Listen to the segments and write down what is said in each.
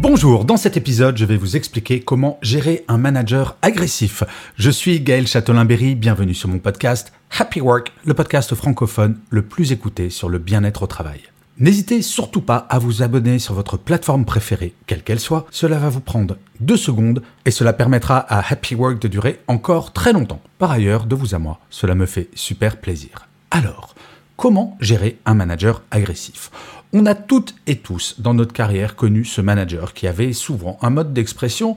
Bonjour, dans cet épisode, je vais vous expliquer comment gérer un manager agressif. Je suis Gaël Châtelain-Berry, bienvenue sur mon podcast Happy Work, le podcast francophone le plus écouté sur le bien-être au travail. N'hésitez surtout pas à vous abonner sur votre plateforme préférée, quelle qu'elle soit. Cela va vous prendre deux secondes et cela permettra à Happy Work de durer encore très longtemps. Par ailleurs, de vous à moi, cela me fait super plaisir. Alors, comment gérer un manager agressif? On a toutes et tous dans notre carrière connu ce manager qui avait souvent un mode d'expression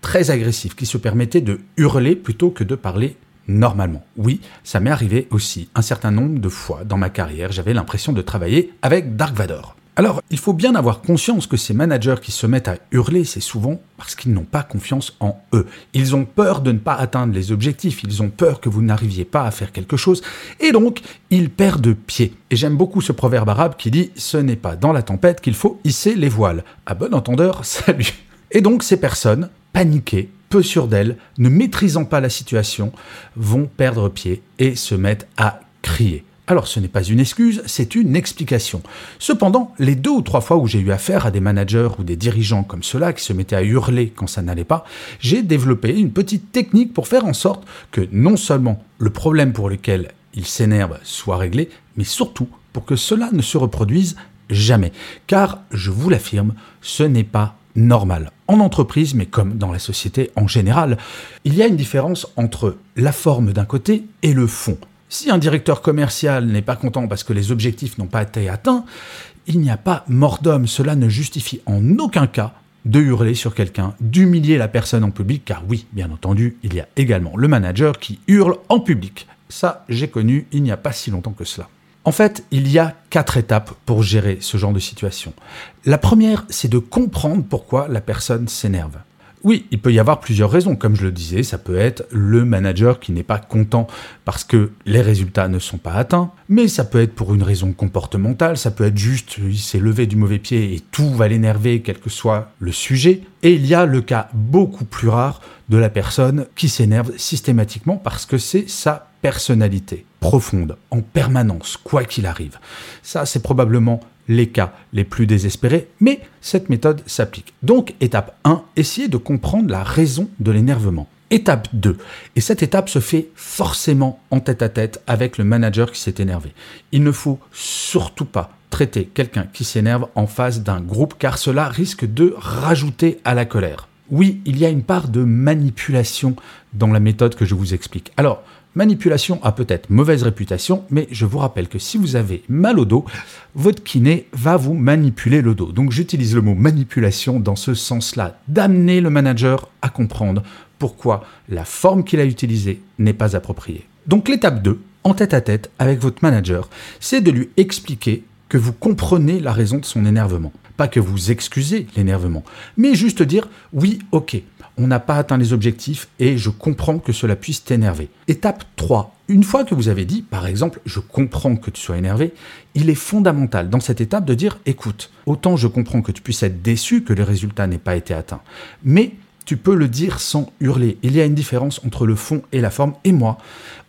très agressif, qui se permettait de hurler plutôt que de parler normalement. Oui, ça m'est arrivé aussi un certain nombre de fois dans ma carrière, j'avais l'impression de travailler avec Dark Vador. Alors, il faut bien avoir conscience que ces managers qui se mettent à hurler, c'est souvent parce qu'ils n'ont pas confiance en eux. Ils ont peur de ne pas atteindre les objectifs, ils ont peur que vous n'arriviez pas à faire quelque chose, et donc ils perdent pied. Et j'aime beaucoup ce proverbe arabe qui dit ⁇ Ce n'est pas dans la tempête qu'il faut hisser les voiles ⁇ À bon entendeur, salut Et donc ces personnes, paniquées, peu sûres d'elles, ne maîtrisant pas la situation, vont perdre pied et se mettent à crier. Alors ce n'est pas une excuse, c'est une explication. Cependant, les deux ou trois fois où j'ai eu affaire à des managers ou des dirigeants comme ceux-là qui se mettaient à hurler quand ça n'allait pas, j'ai développé une petite technique pour faire en sorte que non seulement le problème pour lequel ils s'énervent soit réglé, mais surtout pour que cela ne se reproduise jamais. Car, je vous l'affirme, ce n'est pas normal. En entreprise, mais comme dans la société en général, il y a une différence entre la forme d'un côté et le fond. Si un directeur commercial n'est pas content parce que les objectifs n'ont pas été atteints, il n'y a pas mort d'homme. Cela ne justifie en aucun cas de hurler sur quelqu'un, d'humilier la personne en public, car oui, bien entendu, il y a également le manager qui hurle en public. Ça, j'ai connu il n'y a pas si longtemps que cela. En fait, il y a quatre étapes pour gérer ce genre de situation. La première, c'est de comprendre pourquoi la personne s'énerve. Oui, il peut y avoir plusieurs raisons. Comme je le disais, ça peut être le manager qui n'est pas content parce que les résultats ne sont pas atteints, mais ça peut être pour une raison comportementale, ça peut être juste il s'est levé du mauvais pied et tout va l'énerver, quel que soit le sujet. Et il y a le cas beaucoup plus rare de la personne qui s'énerve systématiquement parce que c'est sa personnalité profonde, en permanence, quoi qu'il arrive. Ça, c'est probablement les cas les plus désespérés, mais cette méthode s'applique. Donc, étape 1, essayez de comprendre la raison de l'énervement. Étape 2, et cette étape se fait forcément en tête à tête avec le manager qui s'est énervé. Il ne faut surtout pas traiter quelqu'un qui s'énerve en face d'un groupe car cela risque de rajouter à la colère. Oui, il y a une part de manipulation dans la méthode que je vous explique. Alors, Manipulation a peut-être mauvaise réputation, mais je vous rappelle que si vous avez mal au dos, votre kiné va vous manipuler le dos. Donc j'utilise le mot manipulation dans ce sens-là, d'amener le manager à comprendre pourquoi la forme qu'il a utilisée n'est pas appropriée. Donc l'étape 2, en tête à tête avec votre manager, c'est de lui expliquer que vous comprenez la raison de son énervement. Pas que vous excusez l'énervement, mais juste dire oui, ok, on n'a pas atteint les objectifs et je comprends que cela puisse t'énerver. Étape 3. Une fois que vous avez dit, par exemple, je comprends que tu sois énervé, il est fondamental dans cette étape de dire, écoute, autant je comprends que tu puisses être déçu que le résultat n'ait pas été atteint, mais tu peux le dire sans hurler. Il y a une différence entre le fond et la forme. Et moi,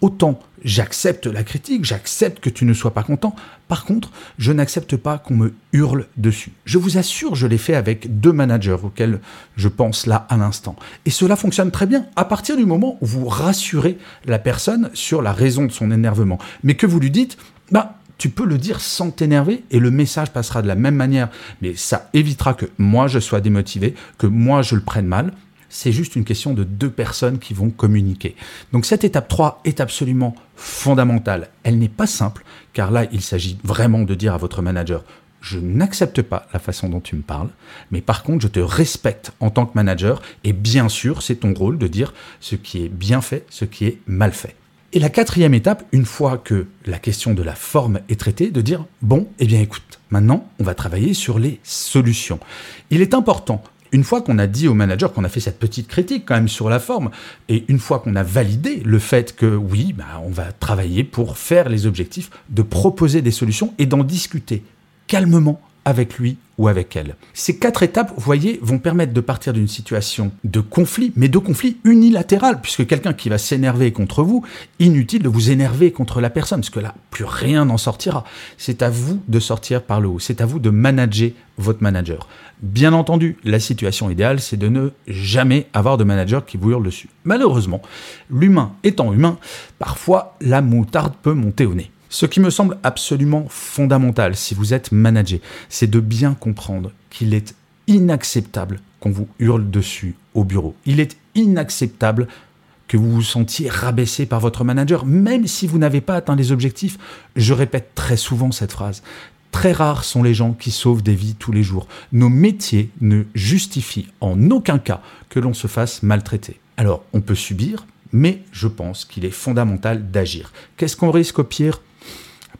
autant j'accepte la critique, j'accepte que tu ne sois pas content. Par contre, je n'accepte pas qu'on me hurle dessus. Je vous assure, je l'ai fait avec deux managers auxquels je pense là à l'instant. Et cela fonctionne très bien à partir du moment où vous rassurez la personne sur la raison de son énervement. Mais que vous lui dites, bah, tu peux le dire sans t'énerver et le message passera de la même manière. Mais ça évitera que moi je sois démotivé, que moi je le prenne mal c'est juste une question de deux personnes qui vont communiquer. Donc cette étape 3 est absolument fondamentale. Elle n'est pas simple, car là, il s'agit vraiment de dire à votre manager, je n'accepte pas la façon dont tu me parles, mais par contre, je te respecte en tant que manager, et bien sûr, c'est ton rôle de dire ce qui est bien fait, ce qui est mal fait. Et la quatrième étape, une fois que la question de la forme est traitée, de dire, bon, eh bien écoute, maintenant, on va travailler sur les solutions. Il est important une fois qu'on a dit au manager qu'on a fait cette petite critique quand même sur la forme, et une fois qu'on a validé le fait que oui, bah, on va travailler pour faire les objectifs, de proposer des solutions et d'en discuter calmement avec lui ou avec elle. Ces quatre étapes, vous voyez, vont permettre de partir d'une situation de conflit, mais de conflit unilatéral, puisque quelqu'un qui va s'énerver contre vous, inutile de vous énerver contre la personne, parce que là, plus rien n'en sortira. C'est à vous de sortir par le haut, c'est à vous de manager votre manager. Bien entendu, la situation idéale, c'est de ne jamais avoir de manager qui vous hurle dessus. Malheureusement, l'humain étant humain, parfois la moutarde peut monter au nez. Ce qui me semble absolument fondamental si vous êtes manager, c'est de bien comprendre qu'il est inacceptable qu'on vous hurle dessus au bureau. Il est inacceptable que vous vous sentiez rabaissé par votre manager, même si vous n'avez pas atteint les objectifs. Je répète très souvent cette phrase. Très rares sont les gens qui sauvent des vies tous les jours. Nos métiers ne justifient en aucun cas que l'on se fasse maltraiter. Alors, on peut subir, mais je pense qu'il est fondamental d'agir. Qu'est-ce qu'on risque au pire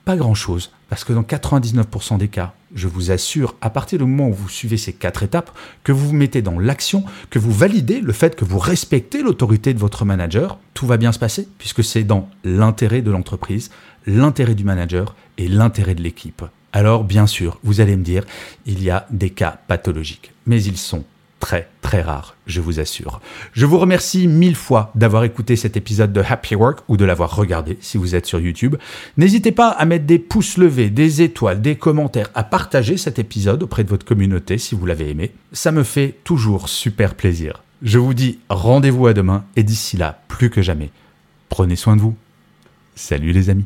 pas grand-chose, parce que dans 99% des cas, je vous assure, à partir du moment où vous suivez ces quatre étapes, que vous vous mettez dans l'action, que vous validez le fait que vous respectez l'autorité de votre manager, tout va bien se passer, puisque c'est dans l'intérêt de l'entreprise, l'intérêt du manager et l'intérêt de l'équipe. Alors, bien sûr, vous allez me dire, il y a des cas pathologiques, mais ils sont très très rare, je vous assure. Je vous remercie mille fois d'avoir écouté cet épisode de Happy Work ou de l'avoir regardé si vous êtes sur YouTube. N'hésitez pas à mettre des pouces levés, des étoiles, des commentaires, à partager cet épisode auprès de votre communauté si vous l'avez aimé. Ça me fait toujours super plaisir. Je vous dis rendez-vous à demain et d'ici là, plus que jamais, prenez soin de vous. Salut les amis.